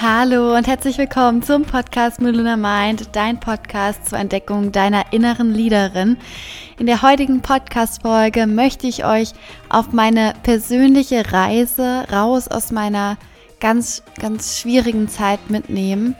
Hallo und herzlich willkommen zum Podcast Muluna Mind, dein Podcast zur Entdeckung deiner inneren Leaderin. In der heutigen Podcast-Folge möchte ich euch auf meine persönliche Reise raus aus meiner ganz, ganz schwierigen Zeit mitnehmen.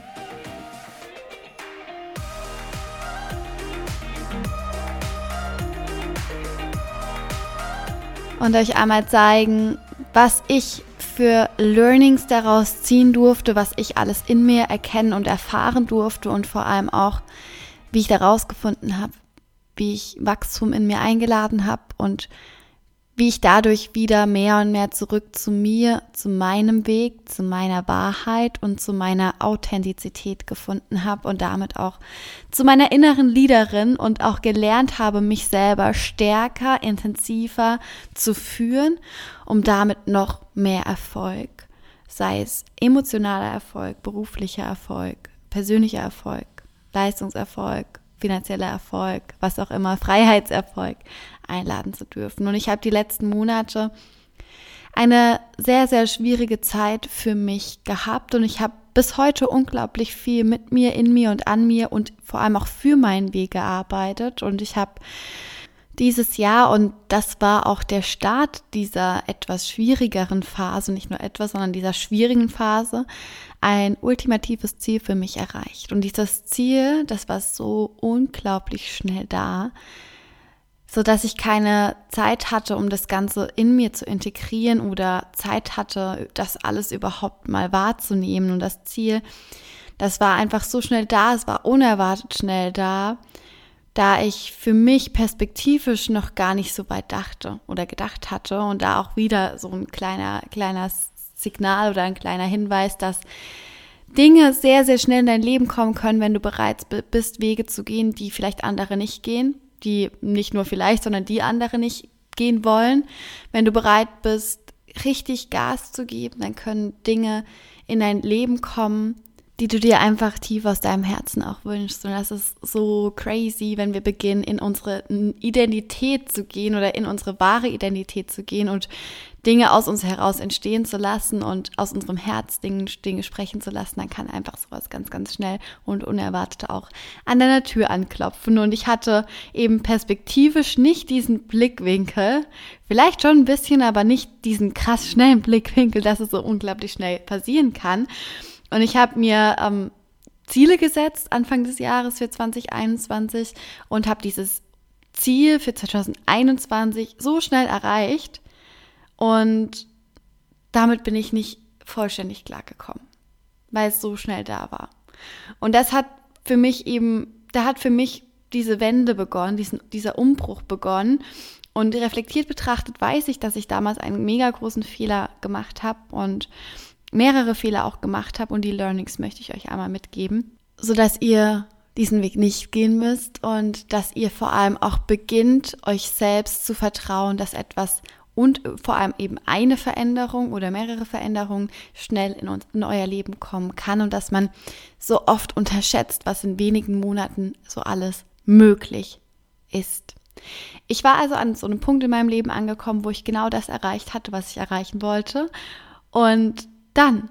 Und euch einmal zeigen, was ich für Learnings daraus ziehen durfte, was ich alles in mir erkennen und erfahren durfte und vor allem auch, wie ich daraus gefunden habe, wie ich Wachstum in mir eingeladen habe und wie ich dadurch wieder mehr und mehr zurück zu mir, zu meinem Weg, zu meiner Wahrheit und zu meiner Authentizität gefunden habe und damit auch zu meiner inneren Leaderin und auch gelernt habe, mich selber stärker, intensiver zu führen, um damit noch mehr Erfolg, sei es emotionaler Erfolg, beruflicher Erfolg, persönlicher Erfolg, Leistungserfolg, finanzieller Erfolg, was auch immer, Freiheitserfolg einladen zu dürfen. Und ich habe die letzten Monate eine sehr, sehr schwierige Zeit für mich gehabt und ich habe bis heute unglaublich viel mit mir, in mir und an mir und vor allem auch für meinen Weg gearbeitet und ich habe dieses Jahr und das war auch der Start dieser etwas schwierigeren Phase, nicht nur etwas, sondern dieser schwierigen Phase, ein ultimatives Ziel für mich erreicht. Und dieses Ziel, das war so unglaublich schnell da, so dass ich keine Zeit hatte, um das Ganze in mir zu integrieren oder Zeit hatte, das alles überhaupt mal wahrzunehmen. Und das Ziel, das war einfach so schnell da, es war unerwartet schnell da, da ich für mich perspektivisch noch gar nicht so weit dachte oder gedacht hatte und da auch wieder so ein kleiner, kleiner Signal oder ein kleiner Hinweis, dass Dinge sehr, sehr schnell in dein Leben kommen können, wenn du bereit bist, Wege zu gehen, die vielleicht andere nicht gehen, die nicht nur vielleicht, sondern die andere nicht gehen wollen. Wenn du bereit bist, richtig Gas zu geben, dann können Dinge in dein Leben kommen, die du dir einfach tief aus deinem Herzen auch wünschst. Und das ist so crazy, wenn wir beginnen, in unsere Identität zu gehen oder in unsere wahre Identität zu gehen und Dinge aus uns heraus entstehen zu lassen und aus unserem Herz Dinge, Dinge sprechen zu lassen, dann kann einfach sowas ganz, ganz schnell und unerwartet auch an deiner Tür anklopfen. Und ich hatte eben perspektivisch nicht diesen Blickwinkel, vielleicht schon ein bisschen, aber nicht diesen krass schnellen Blickwinkel, dass es so unglaublich schnell passieren kann. Und ich habe mir ähm, Ziele gesetzt Anfang des Jahres für 2021 und habe dieses Ziel für 2021 so schnell erreicht und damit bin ich nicht vollständig klargekommen, weil es so schnell da war. Und das hat für mich eben, da hat für mich diese Wende begonnen, diesen, dieser Umbruch begonnen. Und reflektiert betrachtet weiß ich, dass ich damals einen mega großen Fehler gemacht habe und mehrere Fehler auch gemacht habe und die Learnings möchte ich euch einmal mitgeben, so dass ihr diesen Weg nicht gehen müsst und dass ihr vor allem auch beginnt, euch selbst zu vertrauen, dass etwas und vor allem eben eine Veränderung oder mehrere Veränderungen schnell in, uns, in euer Leben kommen kann und dass man so oft unterschätzt, was in wenigen Monaten so alles möglich ist. Ich war also an so einem Punkt in meinem Leben angekommen, wo ich genau das erreicht hatte, was ich erreichen wollte. Und dann,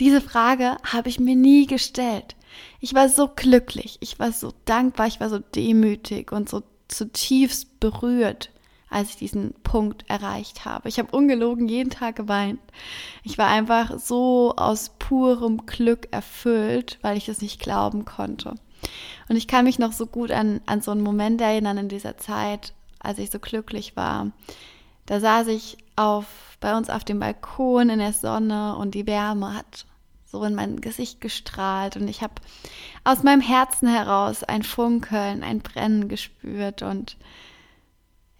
diese Frage habe ich mir nie gestellt. Ich war so glücklich, ich war so dankbar, ich war so demütig und so zutiefst berührt, als ich diesen Punkt erreicht habe. Ich habe ungelogen jeden Tag geweint. Ich war einfach so aus purem Glück erfüllt, weil ich es nicht glauben konnte. Und ich kann mich noch so gut an, an so einen Moment erinnern in dieser Zeit, als ich so glücklich war. Da saß ich auf, bei uns auf dem Balkon in der Sonne und die Wärme hat so in mein Gesicht gestrahlt und ich habe aus meinem Herzen heraus ein Funkeln, ein Brennen gespürt und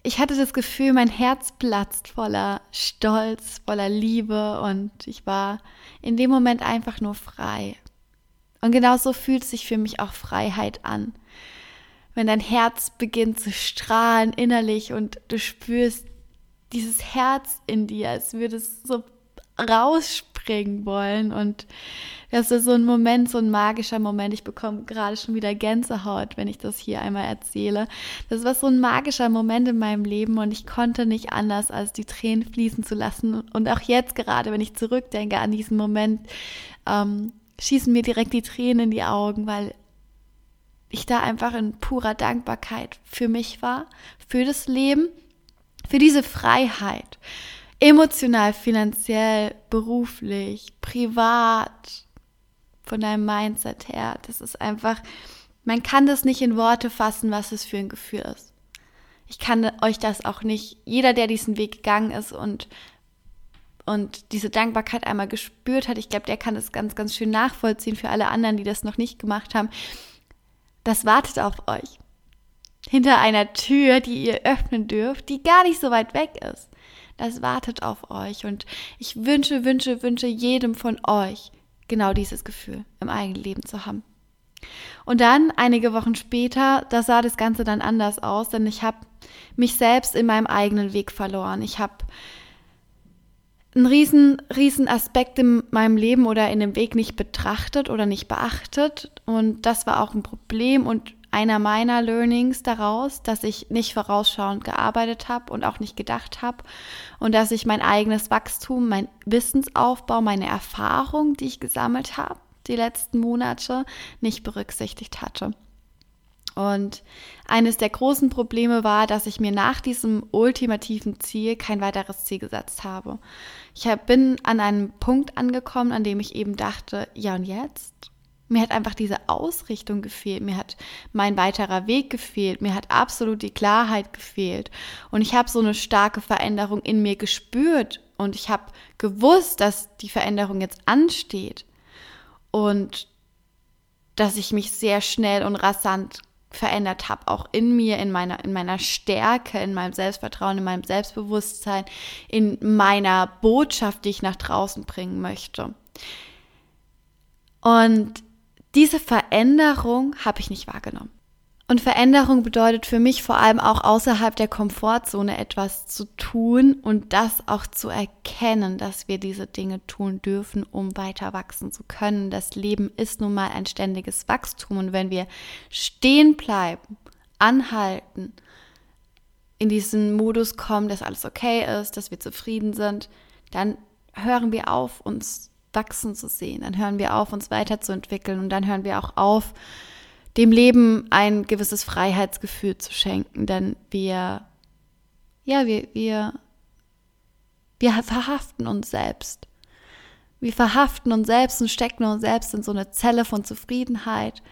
ich hatte das Gefühl, mein Herz platzt voller Stolz, voller Liebe und ich war in dem Moment einfach nur frei. Und genau so fühlt sich für mich auch Freiheit an. Wenn dein Herz beginnt zu strahlen innerlich und du spürst, dieses Herz in dir, als würde es so rausspringen wollen. Und das ist so ein Moment, so ein magischer Moment. Ich bekomme gerade schon wieder Gänsehaut, wenn ich das hier einmal erzähle. Das war so ein magischer Moment in meinem Leben und ich konnte nicht anders, als die Tränen fließen zu lassen. Und auch jetzt gerade, wenn ich zurückdenke an diesen Moment, ähm, schießen mir direkt die Tränen in die Augen, weil ich da einfach in purer Dankbarkeit für mich war, für das Leben, für diese Freiheit, emotional, finanziell, beruflich, privat, von deinem Mindset her. Das ist einfach, man kann das nicht in Worte fassen, was es für ein Gefühl ist. Ich kann euch das auch nicht, jeder, der diesen Weg gegangen ist und und diese Dankbarkeit einmal gespürt hat, ich glaube, der kann das ganz, ganz schön nachvollziehen für alle anderen, die das noch nicht gemacht haben. Das wartet auf euch. Hinter einer Tür, die ihr öffnen dürft, die gar nicht so weit weg ist. Das wartet auf euch. Und ich wünsche, wünsche, wünsche jedem von euch genau dieses Gefühl im eigenen Leben zu haben. Und dann, einige Wochen später, da sah das Ganze dann anders aus, denn ich habe mich selbst in meinem eigenen Weg verloren. Ich habe einen riesen, riesen Aspekt in meinem Leben oder in dem Weg nicht betrachtet oder nicht beachtet. Und das war auch ein Problem und einer meiner Learnings daraus, dass ich nicht vorausschauend gearbeitet habe und auch nicht gedacht habe und dass ich mein eigenes Wachstum, mein Wissensaufbau, meine Erfahrung, die ich gesammelt habe, die letzten Monate nicht berücksichtigt hatte. Und eines der großen Probleme war, dass ich mir nach diesem ultimativen Ziel kein weiteres Ziel gesetzt habe. Ich bin an einem Punkt angekommen, an dem ich eben dachte, ja und jetzt? Mir hat einfach diese Ausrichtung gefehlt, mir hat mein weiterer Weg gefehlt, mir hat absolut die Klarheit gefehlt. Und ich habe so eine starke Veränderung in mir gespürt und ich habe gewusst, dass die Veränderung jetzt ansteht und dass ich mich sehr schnell und rasant verändert habe, auch in mir, in meiner, in meiner Stärke, in meinem Selbstvertrauen, in meinem Selbstbewusstsein, in meiner Botschaft, die ich nach draußen bringen möchte. Und diese Veränderung habe ich nicht wahrgenommen. Und Veränderung bedeutet für mich vor allem auch außerhalb der Komfortzone etwas zu tun und das auch zu erkennen, dass wir diese Dinge tun dürfen, um weiter wachsen zu können. Das Leben ist nun mal ein ständiges Wachstum und wenn wir stehen bleiben, anhalten, in diesen Modus kommen, dass alles okay ist, dass wir zufrieden sind, dann hören wir auf, uns wachsen zu sehen. Dann hören wir auf, uns weiterzuentwickeln und dann hören wir auch auf, dem Leben ein gewisses Freiheitsgefühl zu schenken, denn wir, ja, wir, wir, wir verhaften uns selbst. Wir verhaften uns selbst und stecken uns selbst in so eine Zelle von Zufriedenheit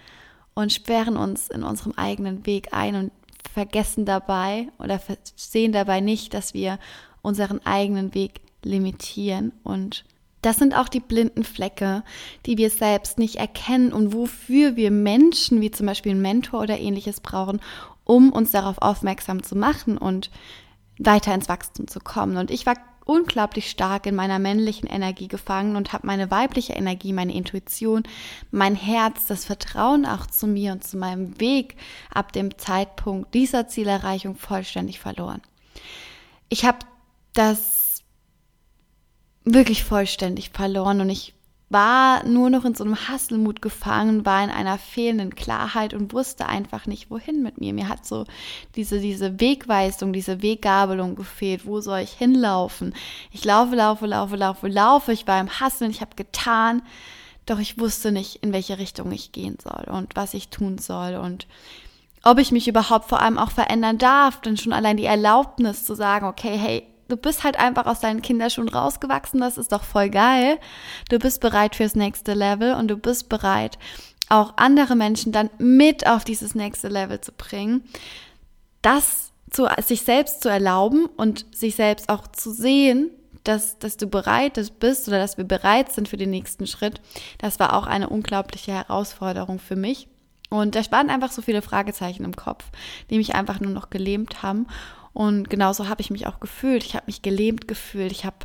und sperren uns in unserem eigenen Weg ein und vergessen dabei oder sehen dabei nicht, dass wir unseren eigenen Weg limitieren und das sind auch die blinden Flecke, die wir selbst nicht erkennen und wofür wir Menschen wie zum Beispiel einen Mentor oder ähnliches brauchen, um uns darauf aufmerksam zu machen und weiter ins Wachstum zu kommen. Und ich war unglaublich stark in meiner männlichen Energie gefangen und habe meine weibliche Energie, meine Intuition, mein Herz, das Vertrauen auch zu mir und zu meinem Weg ab dem Zeitpunkt dieser Zielerreichung vollständig verloren. Ich habe das wirklich vollständig verloren und ich war nur noch in so einem Hasselmut gefangen, war in einer fehlenden Klarheit und wusste einfach nicht, wohin mit mir. Mir hat so diese, diese Wegweisung, diese Weggabelung gefehlt. Wo soll ich hinlaufen? Ich laufe, laufe, laufe, laufe, laufe. Ich war im Hasseln, ich habe getan, doch ich wusste nicht, in welche Richtung ich gehen soll und was ich tun soll und ob ich mich überhaupt vor allem auch verändern darf. Denn schon allein die Erlaubnis zu sagen, okay, hey, du bist halt einfach aus deinen Kinderschuhen rausgewachsen, das ist doch voll geil. Du bist bereit fürs nächste Level und du bist bereit, auch andere Menschen dann mit auf dieses nächste Level zu bringen. Das zu, sich selbst zu erlauben und sich selbst auch zu sehen, dass, dass du bereit bist oder dass wir bereit sind für den nächsten Schritt, das war auch eine unglaubliche Herausforderung für mich. Und da waren einfach so viele Fragezeichen im Kopf, die mich einfach nur noch gelähmt haben. Und genauso habe ich mich auch gefühlt. Ich habe mich gelähmt gefühlt. Ich habe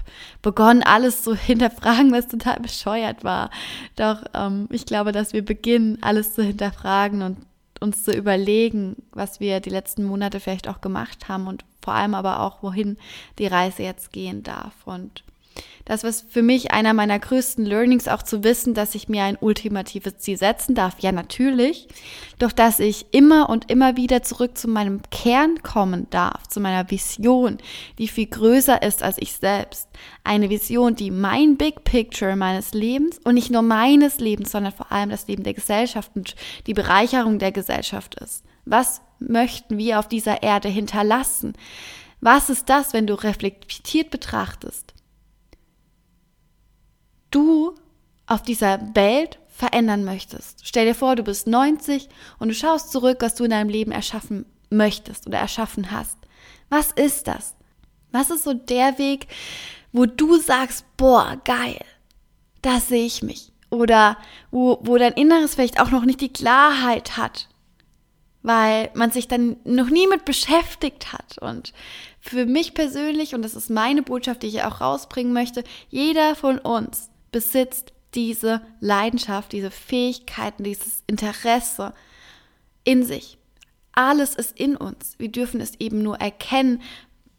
begonnen, alles zu hinterfragen, was total bescheuert war. Doch ähm, ich glaube, dass wir beginnen, alles zu hinterfragen und uns zu überlegen, was wir die letzten Monate vielleicht auch gemacht haben und vor allem aber auch, wohin die Reise jetzt gehen darf. Und Das war für mich einer meiner größten Learnings, auch zu wissen, dass ich mir ein ultimatives Ziel setzen darf. Ja, natürlich. Doch dass ich immer und immer wieder zurück zu meinem Kern kommen darf, zu meiner Vision, die viel größer ist als ich selbst. Eine Vision, die mein Big Picture meines Lebens und nicht nur meines Lebens, sondern vor allem das Leben der Gesellschaft und die Bereicherung der Gesellschaft ist. Was möchten wir auf dieser Erde hinterlassen? Was ist das, wenn du reflektiert betrachtest? Du auf dieser Welt verändern möchtest. Stell dir vor, du bist 90 und du schaust zurück, was du in deinem Leben erschaffen möchtest oder erschaffen hast. Was ist das? Was ist so der Weg, wo du sagst, boah, geil, da sehe ich mich. Oder wo, wo dein Inneres vielleicht auch noch nicht die Klarheit hat, weil man sich dann noch nie mit beschäftigt hat. Und für mich persönlich, und das ist meine Botschaft, die ich auch rausbringen möchte, jeder von uns besitzt diese Leidenschaft, diese Fähigkeiten, dieses Interesse in sich. Alles ist in uns. Wir dürfen es eben nur erkennen,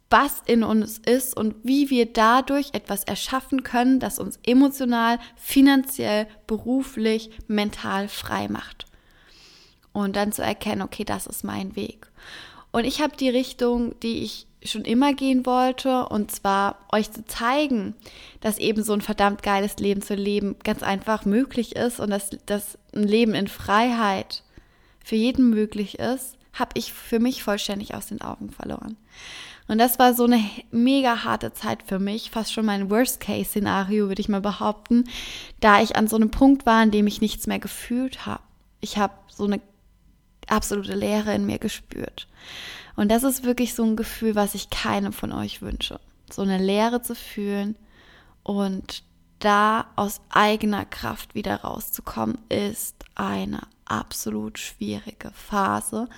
was in uns ist und wie wir dadurch etwas erschaffen können, das uns emotional, finanziell, beruflich, mental frei macht. Und dann zu erkennen, okay, das ist mein Weg. Und ich habe die Richtung, die ich schon immer gehen wollte, und zwar euch zu zeigen, dass eben so ein verdammt geiles Leben zu leben ganz einfach möglich ist und dass, dass ein Leben in Freiheit für jeden möglich ist, habe ich für mich vollständig aus den Augen verloren. Und das war so eine mega harte Zeit für mich, fast schon mein Worst-Case-Szenario, würde ich mal behaupten, da ich an so einem Punkt war, in dem ich nichts mehr gefühlt habe. Ich habe so eine absolute Leere in mir gespürt. Und das ist wirklich so ein Gefühl, was ich keinem von euch wünsche. So eine Leere zu fühlen und da aus eigener Kraft wieder rauszukommen, ist eine absolut schwierige Phase.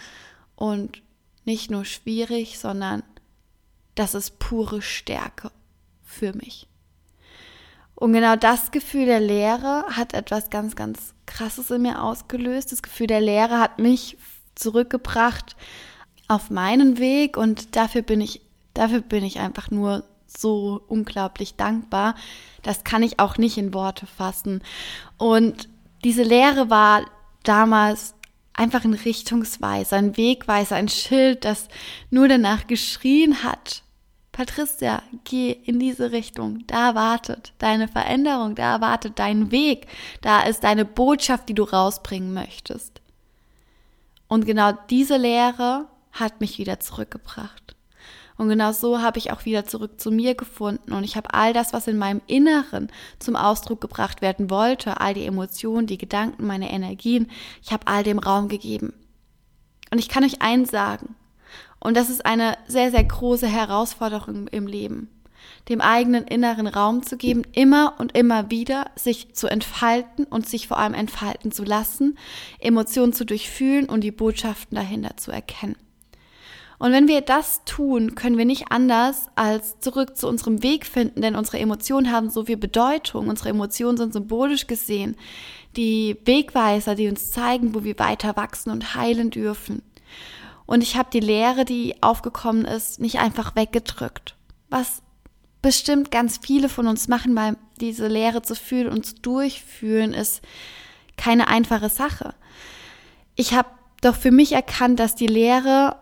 Und nicht nur schwierig, sondern das ist pure Stärke für mich. Und genau das Gefühl der Leere hat etwas ganz, ganz Krasses in mir ausgelöst. Das Gefühl der Leere hat mich zurückgebracht auf meinen Weg und dafür bin ich, dafür bin ich einfach nur so unglaublich dankbar. Das kann ich auch nicht in Worte fassen. Und diese Lehre war damals einfach ein Richtungsweiser, ein Wegweiser, ein Schild, das nur danach geschrien hat. Patricia, geh in diese Richtung. Da wartet deine Veränderung, da wartet dein Weg, da ist deine Botschaft, die du rausbringen möchtest. Und genau diese Lehre hat mich wieder zurückgebracht. Und genau so habe ich auch wieder zurück zu mir gefunden und ich habe all das, was in meinem Inneren zum Ausdruck gebracht werden wollte, all die Emotionen, die Gedanken, meine Energien, ich habe all dem Raum gegeben. Und ich kann euch eins sagen, und das ist eine sehr, sehr große Herausforderung im Leben, dem eigenen inneren Raum zu geben, immer und immer wieder sich zu entfalten und sich vor allem entfalten zu lassen, Emotionen zu durchfühlen und die Botschaften dahinter zu erkennen. Und wenn wir das tun, können wir nicht anders als zurück zu unserem Weg finden, denn unsere Emotionen haben so viel Bedeutung. Unsere Emotionen sind symbolisch gesehen die Wegweiser, die uns zeigen, wo wir weiter wachsen und heilen dürfen. Und ich habe die Lehre, die aufgekommen ist, nicht einfach weggedrückt. Was bestimmt ganz viele von uns machen, weil diese Lehre zu fühlen und zu durchfühlen ist keine einfache Sache. Ich habe doch für mich erkannt, dass die Lehre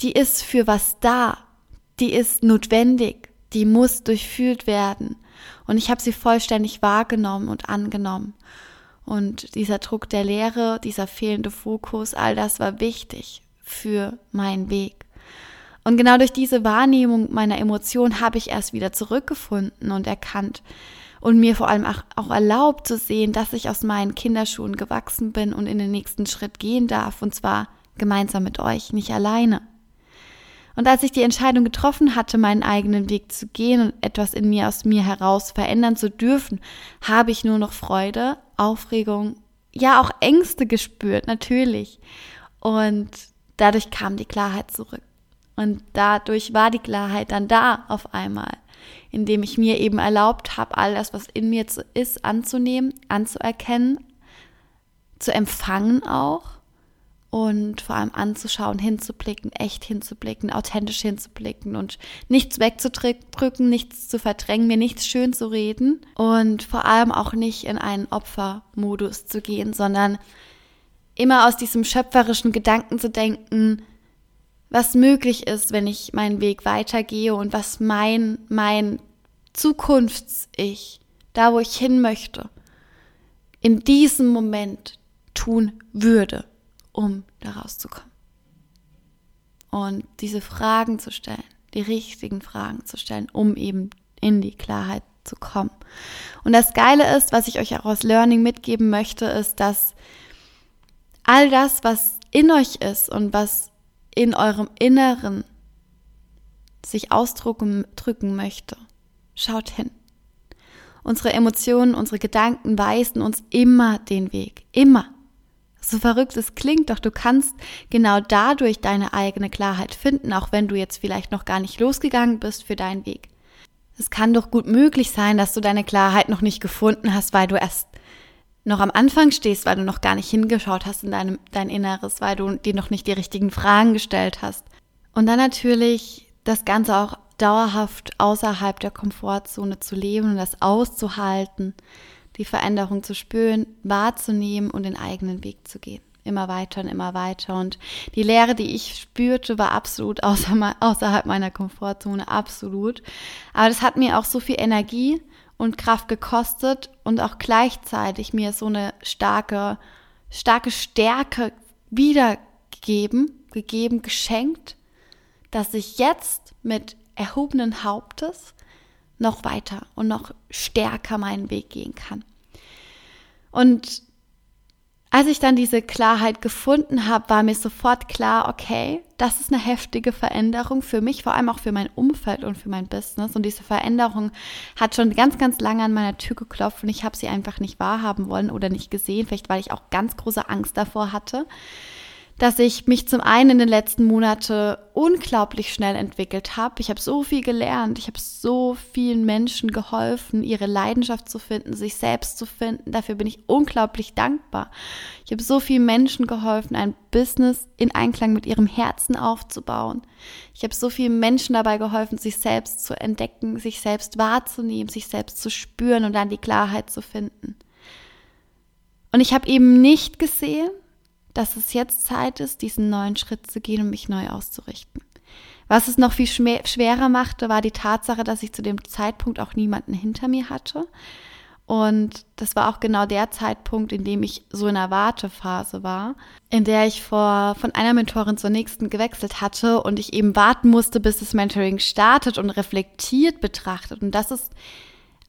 die ist für was da, die ist notwendig, die muss durchfühlt werden. Und ich habe sie vollständig wahrgenommen und angenommen. Und dieser Druck der Lehre, dieser fehlende Fokus, all das war wichtig für meinen Weg. Und genau durch diese Wahrnehmung meiner Emotionen habe ich erst wieder zurückgefunden und erkannt und mir vor allem auch, erlaubt zu sehen, dass ich aus meinen Kinderschuhen gewachsen bin und in den nächsten Schritt gehen darf, und zwar gemeinsam mit euch, nicht alleine. Und als ich die Entscheidung getroffen hatte, meinen eigenen Weg zu gehen und etwas in mir aus mir heraus verändern zu dürfen, habe ich nur noch Freude, Aufregung, ja auch Ängste gespürt, natürlich. Und dadurch kam die Klarheit zurück. Und dadurch war die Klarheit dann da auf einmal, indem ich mir eben erlaubt habe, all das, was in mir ist, anzunehmen, anzuerkennen, zu empfangen auch und vor allem anzuschauen, hinzublicken, echt hinzublicken, authentisch hinzublicken und nichts wegzudrücken, nichts zu verdrängen, mir nichts schön zu reden und vor allem auch nicht in einen Opfermodus zu gehen, sondern immer aus diesem schöpferischen Gedanken zu denken, was möglich ist, wenn ich meinen Weg weitergehe und was mein, mein Zukunfts-Ich, da wo ich hin möchte, in diesem Moment tun würde um da rauszukommen. Und diese Fragen zu stellen, die richtigen Fragen zu stellen, um eben in die Klarheit zu kommen. Und das Geile ist, was ich euch auch aus Learning mitgeben möchte, ist, dass all das, was in euch ist und was in eurem Inneren sich ausdrücken drücken möchte, schaut hin. Unsere Emotionen, unsere Gedanken weisen uns immer den Weg. Immer. So verrückt es klingt, doch du kannst genau dadurch deine eigene Klarheit finden, auch wenn du jetzt vielleicht noch gar nicht losgegangen bist für deinen Weg. Es kann doch gut möglich sein, dass du deine Klarheit noch nicht gefunden hast, weil du erst noch am Anfang stehst, weil du noch gar nicht hingeschaut hast in deinem, dein Inneres, weil du dir noch nicht die richtigen Fragen gestellt hast. Und dann natürlich das Ganze auch dauerhaft außerhalb der Komfortzone zu leben und das auszuhalten, die Veränderung zu spüren, wahrzunehmen und den eigenen Weg zu gehen. Immer weiter und immer weiter. Und die Lehre, die ich spürte, war absolut außer, außerhalb meiner Komfortzone, absolut. Aber das hat mir auch so viel Energie und Kraft gekostet und auch gleichzeitig mir so eine starke, starke Stärke wiedergegeben, gegeben, geschenkt, dass ich jetzt mit erhobenen Hauptes noch weiter und noch stärker meinen Weg gehen kann. Und als ich dann diese Klarheit gefunden habe, war mir sofort klar, okay, das ist eine heftige Veränderung für mich, vor allem auch für mein Umfeld und für mein Business. Und diese Veränderung hat schon ganz, ganz lange an meiner Tür geklopft und ich habe sie einfach nicht wahrhaben wollen oder nicht gesehen, vielleicht weil ich auch ganz große Angst davor hatte dass ich mich zum einen in den letzten Monaten unglaublich schnell entwickelt habe. Ich habe so viel gelernt, ich habe so vielen Menschen geholfen, ihre Leidenschaft zu finden, sich selbst zu finden. Dafür bin ich unglaublich dankbar. Ich habe so vielen Menschen geholfen, ein Business in Einklang mit ihrem Herzen aufzubauen. Ich habe so vielen Menschen dabei geholfen, sich selbst zu entdecken, sich selbst wahrzunehmen, sich selbst zu spüren und dann die Klarheit zu finden. Und ich habe eben nicht gesehen, dass es jetzt Zeit ist, diesen neuen Schritt zu gehen und mich neu auszurichten. Was es noch viel schwerer machte, war die Tatsache, dass ich zu dem Zeitpunkt auch niemanden hinter mir hatte. Und das war auch genau der Zeitpunkt, in dem ich so in einer Wartephase war, in der ich vor, von einer Mentorin zur nächsten gewechselt hatte und ich eben warten musste, bis das Mentoring startet und reflektiert betrachtet. Und das ist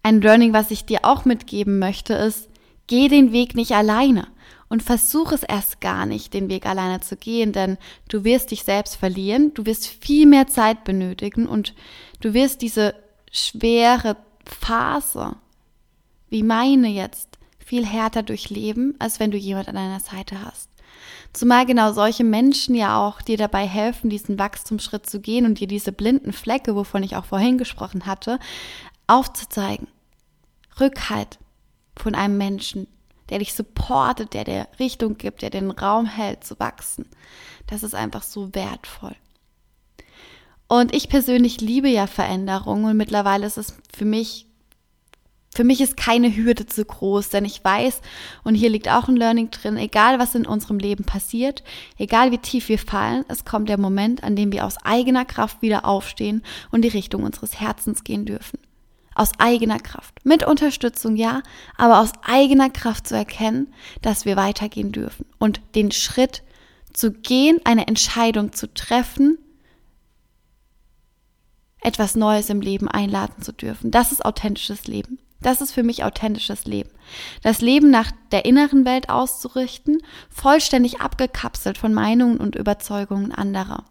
ein Learning, was ich dir auch mitgeben möchte, ist, geh den Weg nicht alleine und versuch es erst gar nicht, den Weg alleine zu gehen, denn du wirst dich selbst verlieren, du wirst viel mehr Zeit benötigen und du wirst diese schwere Phase, wie meine jetzt, viel härter durchleben, als wenn du jemand an deiner Seite hast. Zumal genau solche Menschen ja auch dir dabei helfen, diesen Wachstumsschritt zu gehen und dir diese blinden Flecke, wovon ich auch vorhin gesprochen hatte, aufzuzeigen. Rückhalt von einem Menschen, der dich supportet, der dir Richtung gibt, der den Raum hält zu wachsen. Das ist einfach so wertvoll. Und ich persönlich liebe ja Veränderungen und mittlerweile ist es für mich, für mich ist keine Hürde zu groß, denn ich weiß, und hier liegt auch ein Learning drin, egal was in unserem Leben passiert, egal wie tief wir fallen, es kommt der Moment, an dem wir aus eigener Kraft wieder aufstehen und die Richtung unseres Herzens gehen dürfen aus eigener Kraft. Mit Unterstützung, ja, aber aus eigener Kraft zu erkennen, dass wir weitergehen dürfen und den Schritt zu gehen, eine Entscheidung zu treffen, etwas Neues im Leben einladen zu dürfen. Das ist authentisches Leben. Das ist für mich authentisches Leben. Das Leben nach der inneren Welt auszurichten, vollständig abgekapselt von Meinungen und Überzeugungen anderer.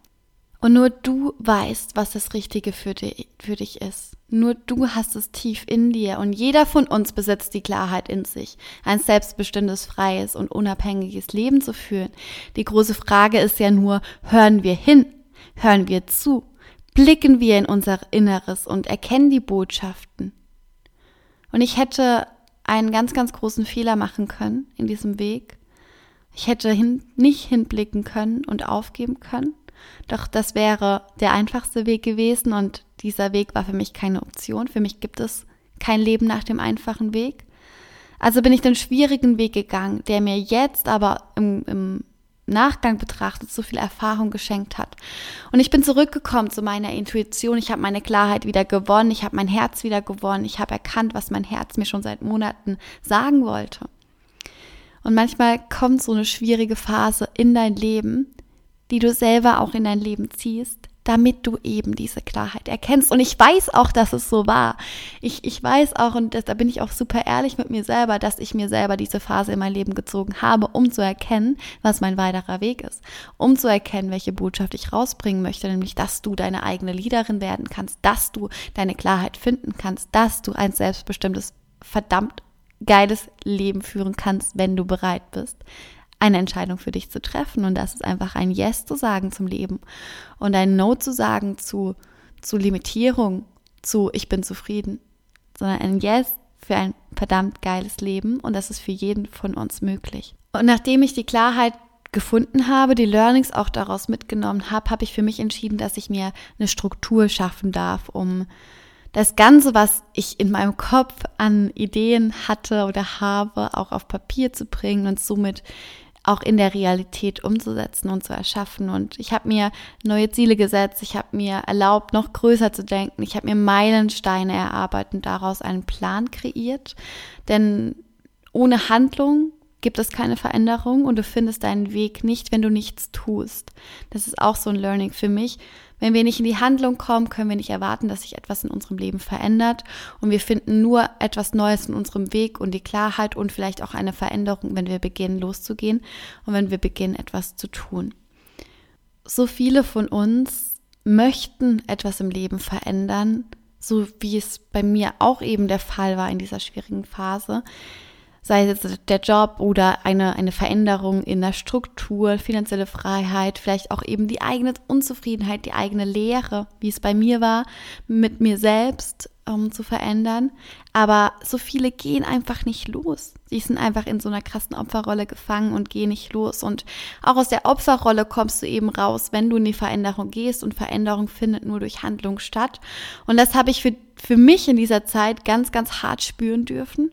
Und nur du weißt, was das Richtige für, die, für dich ist. Nur du hast es tief in dir und jeder von uns besitzt die Klarheit in sich, ein selbstbestimmtes, freies und unabhängiges Leben zu führen. Die große Frage ist ja nur, hören wir hin? Hören wir zu? Blicken wir in unser Inneres und erkennen die Botschaften? Und ich hätte einen ganz, ganz großen Fehler machen können in diesem Weg Ich hätte hin, nicht hinblicken können und aufgeben können. Doch das wäre der einfachste Weg gewesen und dieser Weg war für mich keine Option. Für mich gibt es kein Leben nach dem einfachen Weg. Also bin ich den schwierigen Weg gegangen, der mir jetzt aber im, im Nachgang betrachtet so viel Erfahrung geschenkt hat. Und ich bin zurückgekommen zu meiner Intuition. Ich habe meine Klarheit wieder gewonnen. Ich habe mein Herz wieder gewonnen. Ich habe erkannt, was mein Herz mir schon seit Monaten sagen wollte. Und manchmal kommt so eine schwierige Phase in dein Leben, die du selber auch in dein Leben ziehst, damit du eben diese Klarheit erkennst. Und ich weiß auch, dass es so war. Ich, ich weiß auch, und das, da bin ich auch super ehrlich mit mir selber, dass ich mir selber diese Phase in mein Leben gezogen habe, um zu erkennen, was mein weiterer Weg ist. Um zu erkennen, welche Botschaft ich rausbringen möchte, nämlich, dass du deine eigene Leaderin werden kannst, dass du deine Klarheit finden kannst, dass du ein selbstbestimmtes, verdammt geiles Leben führen kannst, wenn du bereit bist eine Entscheidung für dich zu treffen. Und das ist einfach ein Yes zu sagen zum Leben und ein No zu sagen zu, zu Limitierung, zu ich bin zufrieden, sondern ein Yes für ein verdammt geiles Leben. Und das ist für jeden von uns möglich. Und nachdem ich die Klarheit gefunden habe, die Learnings auch daraus mitgenommen habe, habe ich für mich entschieden, dass ich mir eine Struktur schaffen darf, um das Ganze, was ich in meinem Kopf an Ideen hatte oder habe, auch auf Papier zu bringen und somit auch in der Realität umzusetzen und zu erschaffen. Und ich habe mir neue Ziele gesetzt, ich habe mir erlaubt, noch größer zu denken, ich habe mir Meilensteine erarbeitet und daraus einen Plan kreiert. Denn ohne Handlung gibt es keine Veränderung und du findest deinen Weg nicht, wenn du nichts tust. Das ist auch so ein Learning für mich. Wenn wir nicht in die Handlung kommen, können wir nicht erwarten, dass sich etwas in unserem Leben verändert. Und wir finden nur etwas Neues in unserem Weg und die Klarheit und vielleicht auch eine Veränderung, wenn wir beginnen loszugehen und wenn wir beginnen etwas zu tun. So viele von uns möchten etwas im Leben verändern, so wie es bei mir auch eben der Fall war in dieser schwierigen Phase sei es der Job oder eine, eine Veränderung in der Struktur, finanzielle Freiheit, vielleicht auch eben die eigene Unzufriedenheit, die eigene Lehre, wie es bei mir war, mit mir selbst um, zu verändern. Aber so viele gehen einfach nicht los. Sie sind einfach in so einer krassen Opferrolle gefangen und gehen nicht los. Und auch aus der Opferrolle kommst du eben raus, wenn du in die Veränderung gehst. Und Veränderung findet nur durch Handlung statt. Und das habe ich für, für mich in dieser Zeit ganz, ganz hart spüren dürfen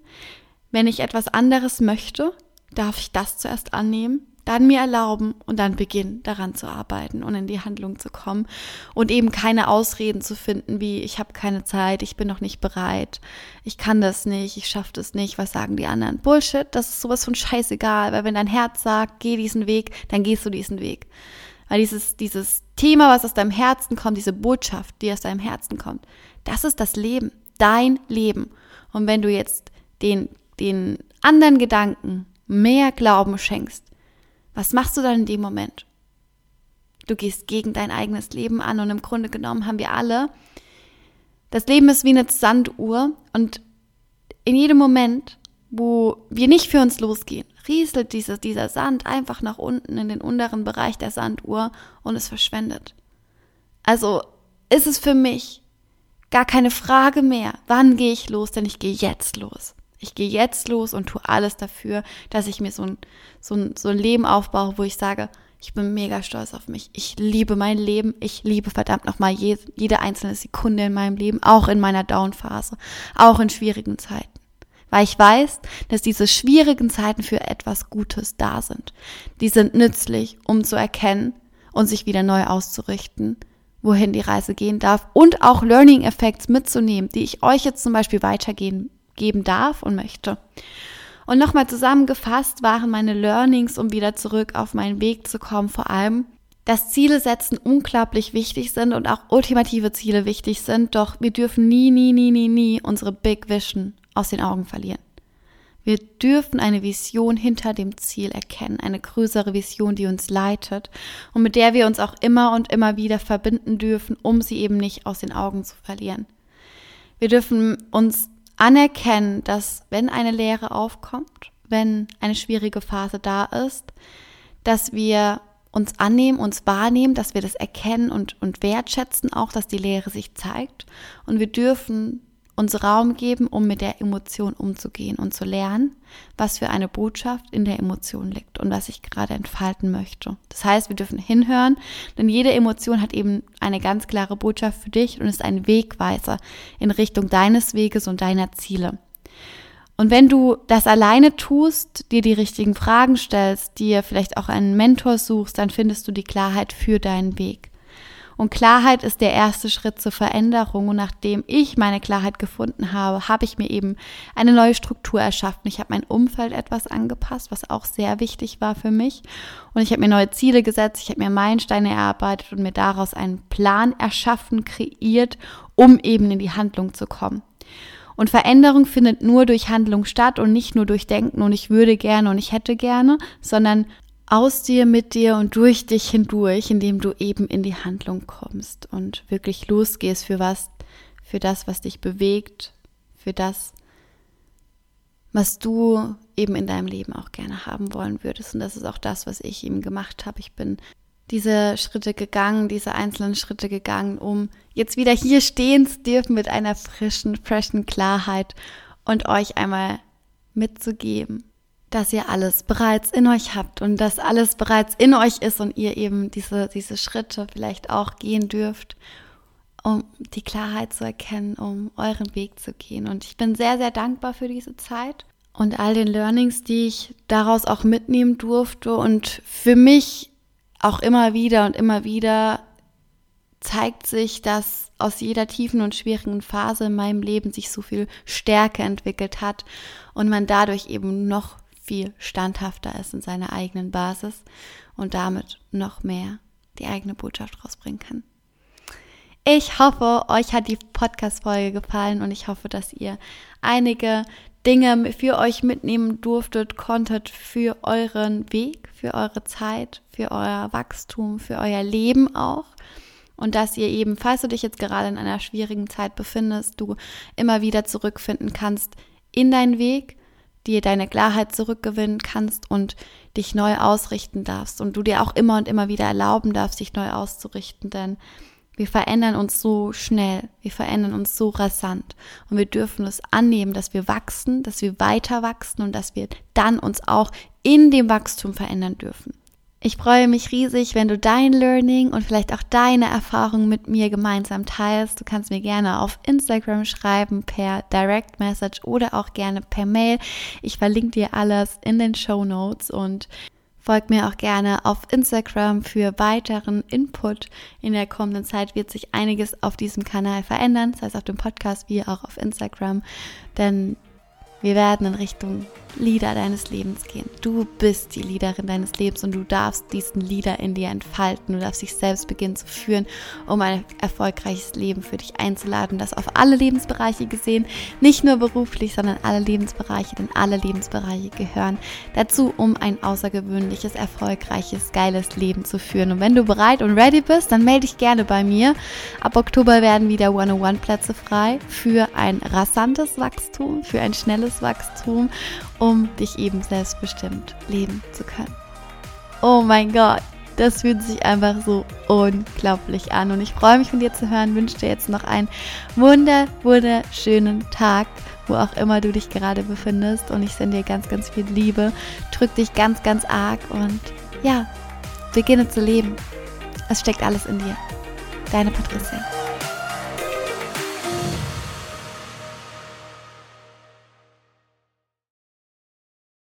wenn ich etwas anderes möchte, darf ich das zuerst annehmen, dann mir erlauben und dann beginnen, daran zu arbeiten und in die Handlung zu kommen und eben keine Ausreden zu finden, wie ich habe keine Zeit, ich bin noch nicht bereit, ich kann das nicht, ich schaffe das nicht, was sagen die anderen? Bullshit, das ist sowas von scheißegal, weil wenn dein Herz sagt, geh diesen Weg, dann gehst du diesen Weg. Weil dieses, dieses Thema, was aus deinem Herzen kommt, diese Botschaft, die aus deinem Herzen kommt, das ist das Leben, dein Leben. Und wenn du jetzt den den anderen Gedanken mehr Glauben schenkst, was machst du dann in dem Moment? Du gehst gegen dein eigenes Leben an und im Grunde genommen haben wir alle, das Leben ist wie eine Sanduhr und in jedem Moment, wo wir nicht für uns losgehen, rieselt dieses, dieser Sand einfach nach unten in den unteren Bereich der Sanduhr und es verschwendet. Also ist es für mich gar keine Frage mehr, wann gehe ich los, denn ich gehe jetzt los. Ich gehe jetzt los und tue alles dafür, dass ich mir so ein, so ein, so ein Leben aufbaue, wo ich sage, ich bin mega stolz auf mich. Ich liebe mein Leben. Ich liebe verdammt nochmal je, jede einzelne Sekunde in meinem Leben, auch in meiner Down-Phase, auch in schwierigen Zeiten. Weil ich weiß, dass diese schwierigen Zeiten für etwas Gutes da sind. Die sind nützlich, um zu erkennen und sich wieder neu auszurichten, wohin die Reise gehen darf und auch Learning Effects mitzunehmen, die ich euch jetzt zum Beispiel weitergehen geben darf und möchte. Und nochmal zusammengefasst waren meine Learnings, um wieder zurück auf meinen Weg zu kommen, vor allem, dass Ziele setzen unglaublich wichtig sind und auch ultimative Ziele wichtig sind, doch wir dürfen nie, nie, nie, nie, nie unsere Big Vision aus den Augen verlieren. Wir dürfen eine Vision hinter dem Ziel erkennen, eine größere Vision, die uns leitet und mit der wir uns auch immer und immer wieder verbinden dürfen, um sie eben nicht aus den Augen zu verlieren. Wir dürfen uns anerkennen, dass wenn eine Lehre aufkommt, wenn eine schwierige Phase da ist, dass wir uns annehmen, uns wahrnehmen, dass wir das erkennen und, und wertschätzen auch, dass die Lehre sich zeigt. Und wir dürfen uns Raum geben, um mit der Emotion umzugehen und zu lernen, was für eine Botschaft in der Emotion liegt und was ich gerade entfalten möchte. Das heißt, wir dürfen hinhören, denn jede Emotion hat eben eine ganz klare Botschaft für dich und ist ein Wegweiser in Richtung deines Weges und deiner Ziele. Und wenn du das alleine tust, dir die richtigen Fragen stellst, dir vielleicht auch einen Mentor suchst, dann findest du die Klarheit für deinen Weg. Und Klarheit ist der erste Schritt zur Veränderung. Und nachdem ich meine Klarheit gefunden habe, habe ich mir eben eine neue Struktur erschaffen. Ich habe mein Umfeld etwas angepasst, was auch sehr wichtig war für mich. Und ich habe mir neue Ziele gesetzt, ich habe mir Meilensteine erarbeitet und mir daraus einen Plan erschaffen, kreiert, um eben in die Handlung zu kommen. Und Veränderung findet nur durch Handlung statt und nicht nur durch Denken und ich würde gerne und ich hätte gerne, sondern aus dir, mit dir und durch dich hindurch, indem du eben in die Handlung kommst und wirklich losgehst für was, für das, was dich bewegt, für das, was du eben in deinem Leben auch gerne haben wollen würdest. Und das ist auch das, was ich eben gemacht habe. Ich bin diese Schritte gegangen, diese einzelnen Schritte gegangen, um jetzt wieder hier stehen zu dürfen mit einer frischen, freshen Klarheit und euch einmal mitzugeben, dass ihr alles bereits in euch habt und dass alles bereits in euch ist und ihr eben diese, diese Schritte vielleicht auch gehen dürft, um die Klarheit zu erkennen, um euren Weg zu gehen. Und ich bin sehr, sehr dankbar für diese Zeit und all den Learnings, die ich daraus auch mitnehmen durfte. Und für mich auch immer wieder und immer wieder zeigt sich, dass aus jeder tiefen und schwierigen Phase in meinem Leben sich so viel Stärke entwickelt hat und man dadurch eben noch viel standhafter ist in seiner eigenen Basis und damit noch mehr die eigene Botschaft rausbringen kann. Ich hoffe, euch hat die Podcast-Folge gefallen und ich hoffe, dass ihr einige Dinge für euch mitnehmen durftet, konntet für euren Weg, für eure Zeit, für euer Wachstum, für euer Leben auch. Und dass ihr eben, falls du dich jetzt gerade in einer schwierigen Zeit befindest, du immer wieder zurückfinden kannst in deinen Weg dir deine Klarheit zurückgewinnen kannst und dich neu ausrichten darfst und du dir auch immer und immer wieder erlauben darfst, dich neu auszurichten, denn wir verändern uns so schnell, wir verändern uns so rasant und wir dürfen es annehmen, dass wir wachsen, dass wir weiter wachsen und dass wir dann uns auch in dem Wachstum verändern dürfen. Ich freue mich riesig, wenn du dein Learning und vielleicht auch deine Erfahrungen mit mir gemeinsam teilst. Du kannst mir gerne auf Instagram schreiben per Direct Message oder auch gerne per Mail. Ich verlinke dir alles in den Show Notes und folg mir auch gerne auf Instagram für weiteren Input. In der kommenden Zeit wird sich einiges auf diesem Kanal verändern, sei es auf dem Podcast wie auch auf Instagram, denn wir werden in Richtung Leader deines Lebens gehen. Du bist die Leaderin deines Lebens und du darfst diesen Leader in dir entfalten. Du darfst dich selbst beginnen zu führen, um ein erfolgreiches Leben für dich einzuladen. Das auf alle Lebensbereiche gesehen, nicht nur beruflich, sondern alle Lebensbereiche, denn alle Lebensbereiche gehören dazu, um ein außergewöhnliches, erfolgreiches, geiles Leben zu führen. Und wenn du bereit und ready bist, dann melde dich gerne bei mir. Ab Oktober werden wieder 101 Plätze frei für ein rasantes Wachstum, für ein schnelles Wachstum um dich eben selbstbestimmt leben zu können. Oh mein Gott, das fühlt sich einfach so unglaublich an und ich freue mich von dir zu hören, wünsche dir jetzt noch einen wunder, wunderschönen Tag, wo auch immer du dich gerade befindest und ich sende dir ganz, ganz viel Liebe, drück dich ganz, ganz arg und ja, beginne zu leben. Es steckt alles in dir. Deine Patricia.